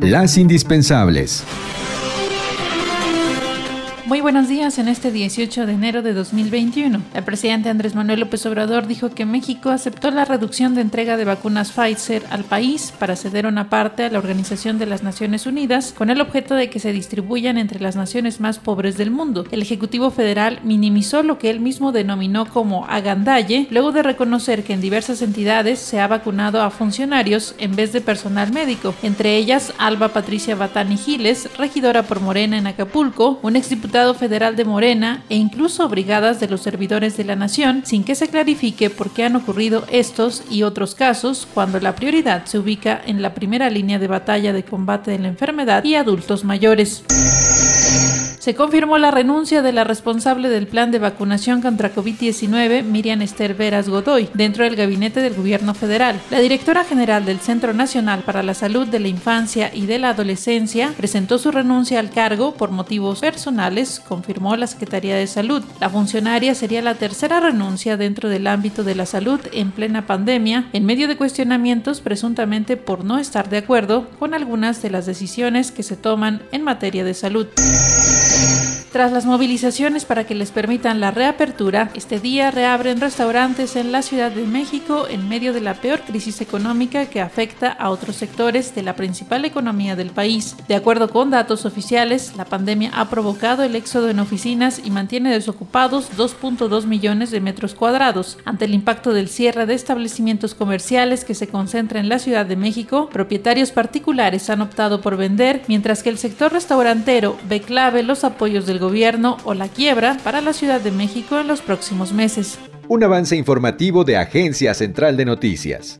Las indispensables. Muy buenos días en este 18 de enero de 2021. El presidente Andrés Manuel López Obrador dijo que México aceptó la reducción de entrega de vacunas Pfizer al país para ceder una parte a la Organización de las Naciones Unidas con el objeto de que se distribuyan entre las naciones más pobres del mundo. El Ejecutivo Federal minimizó lo que él mismo denominó como agandalle, luego de reconocer que en diversas entidades se ha vacunado a funcionarios en vez de personal médico, entre ellas Alba Patricia Batani Giles, regidora por Morena en Acapulco, un exdiputado federal de Morena e incluso brigadas de los servidores de la nación, sin que se clarifique por qué han ocurrido estos y otros casos cuando la prioridad se ubica en la primera línea de batalla de combate de la enfermedad y adultos mayores se confirmó la renuncia de la responsable del plan de vacunación contra COVID-19, Miriam Esther Veras Godoy, dentro del gabinete del gobierno federal. La directora general del Centro Nacional para la Salud de la Infancia y de la Adolescencia presentó su renuncia al cargo por motivos personales, confirmó la Secretaría de Salud. La funcionaria sería la tercera renuncia dentro del ámbito de la salud en plena pandemia, en medio de cuestionamientos presuntamente por no estar de acuerdo con algunas de las decisiones que se toman en materia de salud. Tras las movilizaciones para que les permitan la reapertura, este día reabren restaurantes en la Ciudad de México en medio de la peor crisis económica que afecta a otros sectores de la principal economía del país. De acuerdo con datos oficiales, la pandemia ha provocado el éxodo en oficinas y mantiene desocupados 2.2 millones de metros cuadrados. Ante el impacto del cierre de establecimientos comerciales que se concentra en la Ciudad de México, propietarios particulares han optado por vender, mientras que el sector restaurantero ve clave los apoyos del gobierno o la quiebra para la Ciudad de México en los próximos meses. Un avance informativo de Agencia Central de Noticias.